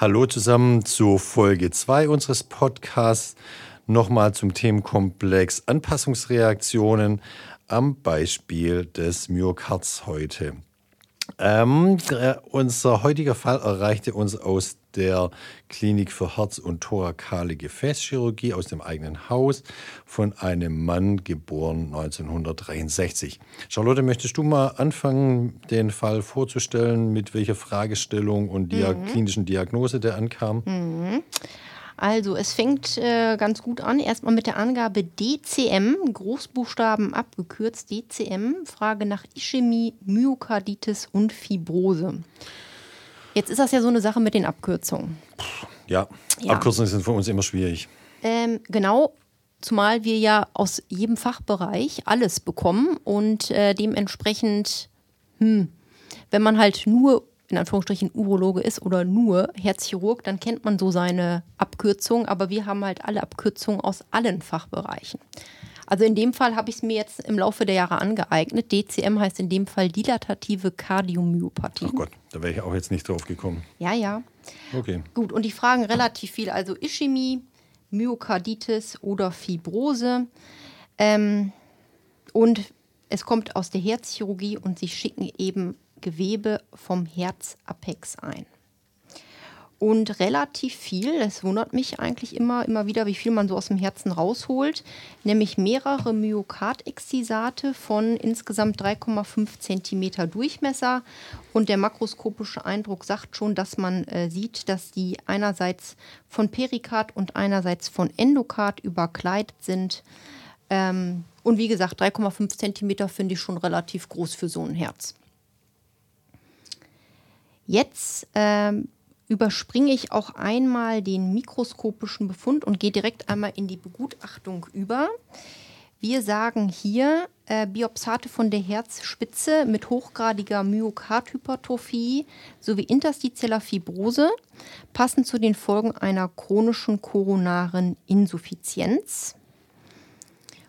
Hallo zusammen zu Folge 2 unseres Podcasts. Nochmal zum Themenkomplex Anpassungsreaktionen am Beispiel des Myokards heute. Ähm, äh, unser heutiger Fall erreichte uns aus der Klinik für Herz- und thorakale Gefäßchirurgie aus dem eigenen Haus von einem Mann geboren 1963. Charlotte, möchtest du mal anfangen, den Fall vorzustellen, mit welcher Fragestellung und dia mhm. klinischen Diagnose der ankam? Mhm. Also, es fängt äh, ganz gut an. Erstmal mit der Angabe DCM, Großbuchstaben abgekürzt DCM, Frage nach Ischämie, Myokarditis und Fibrose. Jetzt ist das ja so eine Sache mit den Abkürzungen. Ja, ja. Abkürzungen sind für uns immer schwierig. Ähm, genau, zumal wir ja aus jedem Fachbereich alles bekommen und äh, dementsprechend, hm, wenn man halt nur in Anführungsstrichen Urologe ist oder nur Herzchirurg, dann kennt man so seine Abkürzung, aber wir haben halt alle Abkürzungen aus allen Fachbereichen. Also in dem Fall habe ich es mir jetzt im Laufe der Jahre angeeignet. DCM heißt in dem Fall dilatative Kardiomyopathie. Ach Gott, da wäre ich auch jetzt nicht drauf gekommen. Ja, ja. Okay. Gut, und die fragen relativ viel. Also Ischämie, Myokarditis oder Fibrose. Ähm, und es kommt aus der Herzchirurgie und sie schicken eben Gewebe vom Herzapex ein und relativ viel. Das wundert mich eigentlich immer, immer wieder, wie viel man so aus dem Herzen rausholt. Nämlich mehrere Myokardexcisate von insgesamt 3,5 cm Durchmesser. Und der makroskopische Eindruck sagt schon, dass man äh, sieht, dass die einerseits von Perikard und einerseits von Endokard überkleidet sind. Ähm, und wie gesagt, 3,5 cm finde ich schon relativ groß für so ein Herz. Jetzt ähm, überspringe ich auch einmal den mikroskopischen Befund und gehe direkt einmal in die Begutachtung über. Wir sagen hier äh, Biopsate von der Herzspitze mit hochgradiger Myokardhypertrophie sowie interstitieller Fibrose, passend zu den Folgen einer chronischen koronaren Insuffizienz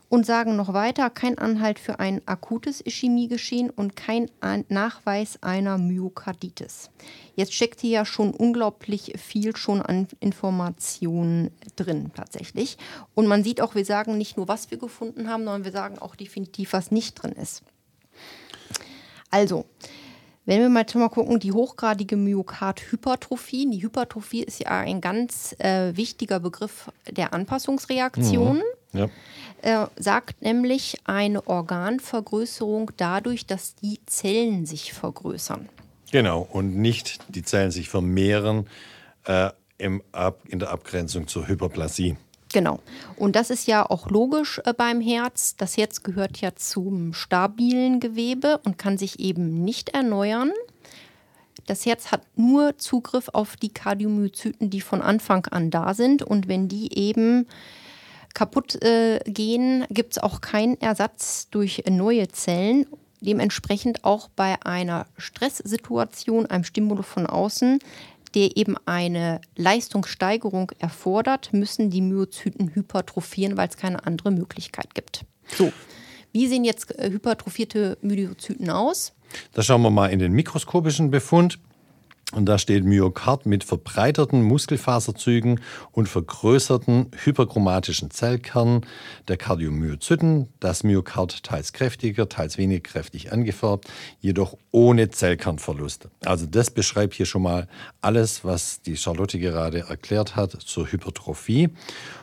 und sagen noch weiter, kein Anhalt für ein akutes Ischämiegeschehen und kein Nachweis einer Myokarditis. Jetzt steckt hier ja schon unglaublich viel schon an Informationen drin tatsächlich. Und man sieht auch, wir sagen nicht nur, was wir gefunden haben, sondern wir sagen auch definitiv, was nicht drin ist. Also, wenn wir mal mal gucken, die hochgradige Myokardhypertrophie. Die Hypertrophie ist ja ein ganz äh, wichtiger Begriff der Anpassungsreaktionen. Mhm. Ja. Er sagt nämlich eine Organvergrößerung dadurch, dass die Zellen sich vergrößern. Genau, und nicht die Zellen sich vermehren äh, im Ab in der Abgrenzung zur Hyperplasie. Genau. Und das ist ja auch logisch äh, beim Herz. Das Herz gehört ja zum stabilen Gewebe und kann sich eben nicht erneuern. Das Herz hat nur Zugriff auf die Kardiomyozyten, die von Anfang an da sind. Und wenn die eben kaputt äh, gehen, gibt es auch keinen Ersatz durch neue Zellen. Dementsprechend auch bei einer Stresssituation, einem Stimulus von außen, der eben eine Leistungssteigerung erfordert, müssen die Myozyten hypertrophieren, weil es keine andere Möglichkeit gibt. So, wie sehen jetzt äh, hypertrophierte Myozyten aus? Da schauen wir mal in den mikroskopischen Befund. Und da steht Myokard mit verbreiterten Muskelfaserzügen und vergrößerten hyperchromatischen Zellkernen der Kardiomyozyten. Das Myokard teils kräftiger, teils weniger kräftig angefärbt, jedoch ohne Zellkernverlust. Also das beschreibt hier schon mal alles, was die Charlotte gerade erklärt hat zur Hypertrophie.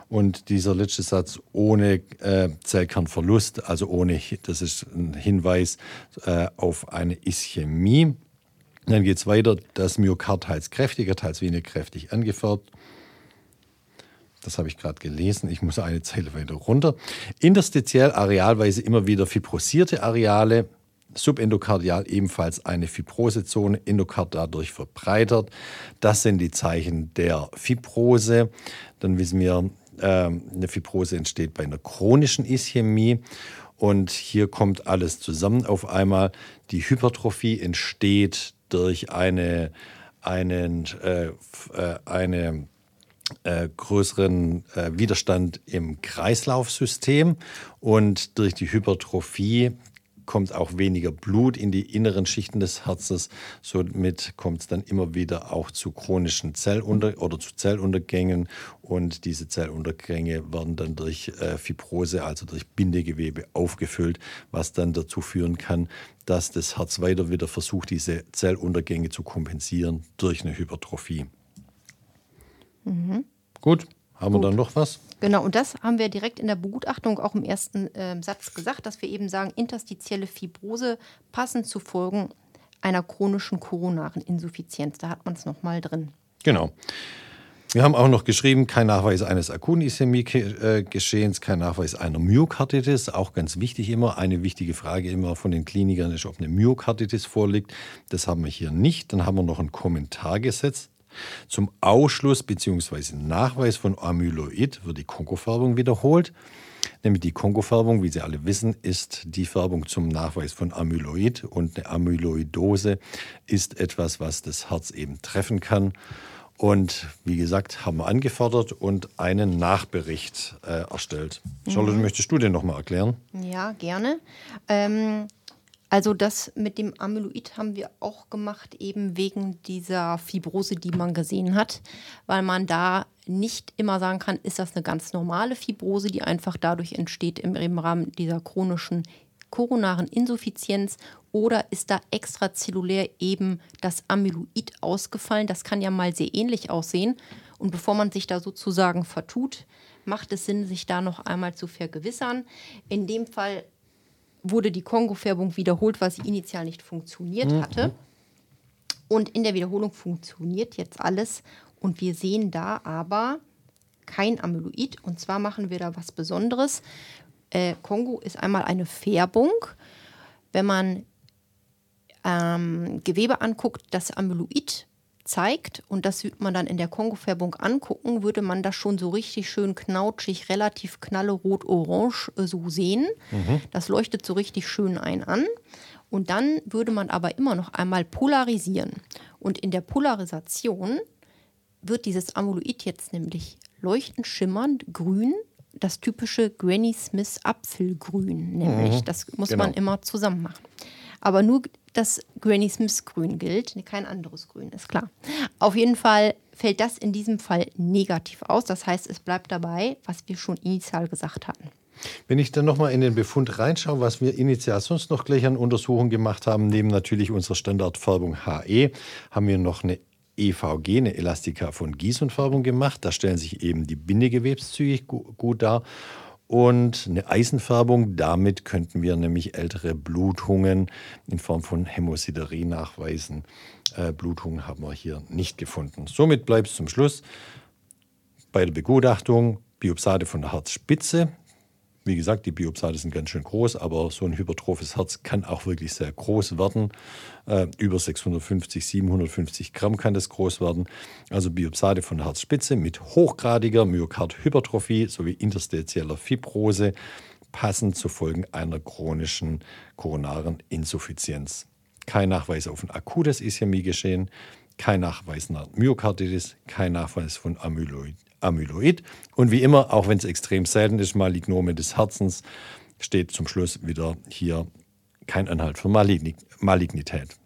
Und dieser letzte Satz ohne äh, Zellkernverlust, also ohne, das ist ein Hinweis äh, auf eine Ischämie. Dann geht es weiter, das Myokard teils kräftiger, teils weniger kräftig angefärbt. Das habe ich gerade gelesen. Ich muss eine Zeile weiter runter. Interstitiell arealweise immer wieder fibrosierte Areale. subendokardial ebenfalls eine Fibrosezone, Endokard dadurch verbreitert. Das sind die Zeichen der Fibrose. Dann wissen wir, ähm, eine Fibrose entsteht bei einer chronischen Ischämie. Und hier kommt alles zusammen auf einmal. Die Hypertrophie entsteht durch eine, einen, äh, äh eine äh, größeren äh, Widerstand im Kreislaufsystem und durch die Hypertrophie kommt auch weniger Blut in die inneren Schichten des Herzens. Somit kommt es dann immer wieder auch zu chronischen Zellunter oder zu Zelluntergängen und diese Zelluntergänge werden dann durch äh, Fibrose, also durch Bindegewebe aufgefüllt, was dann dazu führen kann, dass das Herz weiter wieder versucht, diese Zelluntergänge zu kompensieren durch eine Hypertrophie. Mhm. Gut, haben Gut. wir dann noch was? Genau, und das haben wir direkt in der Begutachtung auch im ersten äh, Satz gesagt, dass wir eben sagen, interstitielle Fibrose passend zu Folgen einer chronischen koronaren Insuffizienz. Da hat man es nochmal drin. Genau. Wir haben auch noch geschrieben, kein Nachweis eines akuten Ischämie-Geschehens, kein Nachweis einer Myokarditis. Auch ganz wichtig immer. Eine wichtige Frage immer von den Klinikern ist, ob eine Myokarditis vorliegt. Das haben wir hier nicht. Dann haben wir noch einen Kommentar gesetzt. Zum Ausschluss bzw. Nachweis von Amyloid wird die Kongo-Färbung wiederholt. Nämlich die Kongo-Färbung, wie Sie alle wissen, ist die Färbung zum Nachweis von Amyloid. Und eine Amyloidose ist etwas, was das Herz eben treffen kann. Und wie gesagt, haben wir angefordert und einen Nachbericht äh, erstellt. Charlotte, mhm. möchtest du den nochmal erklären? Ja, gerne. Ähm, also das mit dem Amyloid haben wir auch gemacht, eben wegen dieser Fibrose, die man gesehen hat, weil man da nicht immer sagen kann, ist das eine ganz normale Fibrose, die einfach dadurch entsteht im Rahmen dieser chronischen koronaren Insuffizienz oder ist da extrazellulär eben das Amyloid ausgefallen? Das kann ja mal sehr ähnlich aussehen. Und bevor man sich da sozusagen vertut, macht es Sinn, sich da noch einmal zu vergewissern. In dem Fall wurde die Kongo-Färbung wiederholt, weil sie initial nicht funktioniert mhm. hatte. Und in der Wiederholung funktioniert jetzt alles. Und wir sehen da aber kein Amyloid. Und zwar machen wir da was Besonderes. Äh, Kongo ist einmal eine Färbung. Wenn man ähm, Gewebe anguckt, das Amyloid zeigt, und das würde man dann in der Kongo-Färbung angucken, würde man das schon so richtig schön knautschig, relativ knallerot-orange äh, so sehen. Mhm. Das leuchtet so richtig schön ein an. Und dann würde man aber immer noch einmal polarisieren. Und in der Polarisation wird dieses Amyloid jetzt nämlich leuchtend schimmernd grün, das typische Granny Smith Apfelgrün, nämlich. Mhm, das muss genau. man immer zusammen machen. Aber nur das Granny Smith Grün gilt, kein anderes Grün, ist klar. Auf jeden Fall fällt das in diesem Fall negativ aus. Das heißt, es bleibt dabei, was wir schon initial gesagt hatten. Wenn ich dann nochmal in den Befund reinschaue, was wir initial sonst noch gleich an Untersuchungen gemacht haben, neben natürlich unserer Standardfärbung HE, haben wir noch eine EVG, eine Elastika von Gießenfärbung gemacht. Da stellen sich eben die Bindegewebszüge gut dar und eine Eisenfärbung. Damit könnten wir nämlich ältere Blutungen in Form von Hämosiderie nachweisen. Äh, Blutungen haben wir hier nicht gefunden. Somit bleibt es zum Schluss bei der Begutachtung Biopsate von der Herzspitze. Wie gesagt, die Biopsate sind ganz schön groß, aber so ein hypertrophes Herz kann auch wirklich sehr groß werden. Äh, über 650, 750 Gramm kann das groß werden. Also Biopsate von Herzspitze mit hochgradiger Myokardhypertrophie sowie interstitieller Fibrose, passend zu Folgen einer chronischen koronaren Insuffizienz. Kein Nachweis auf ein akutes Ischämie-Geschehen, kein Nachweis nach Myokarditis, kein Nachweis von Amyloid Amyloid. Und wie immer, auch wenn es extrem selten ist, Malignome des Herzens, steht zum Schluss wieder hier kein Anhalt für Malignität.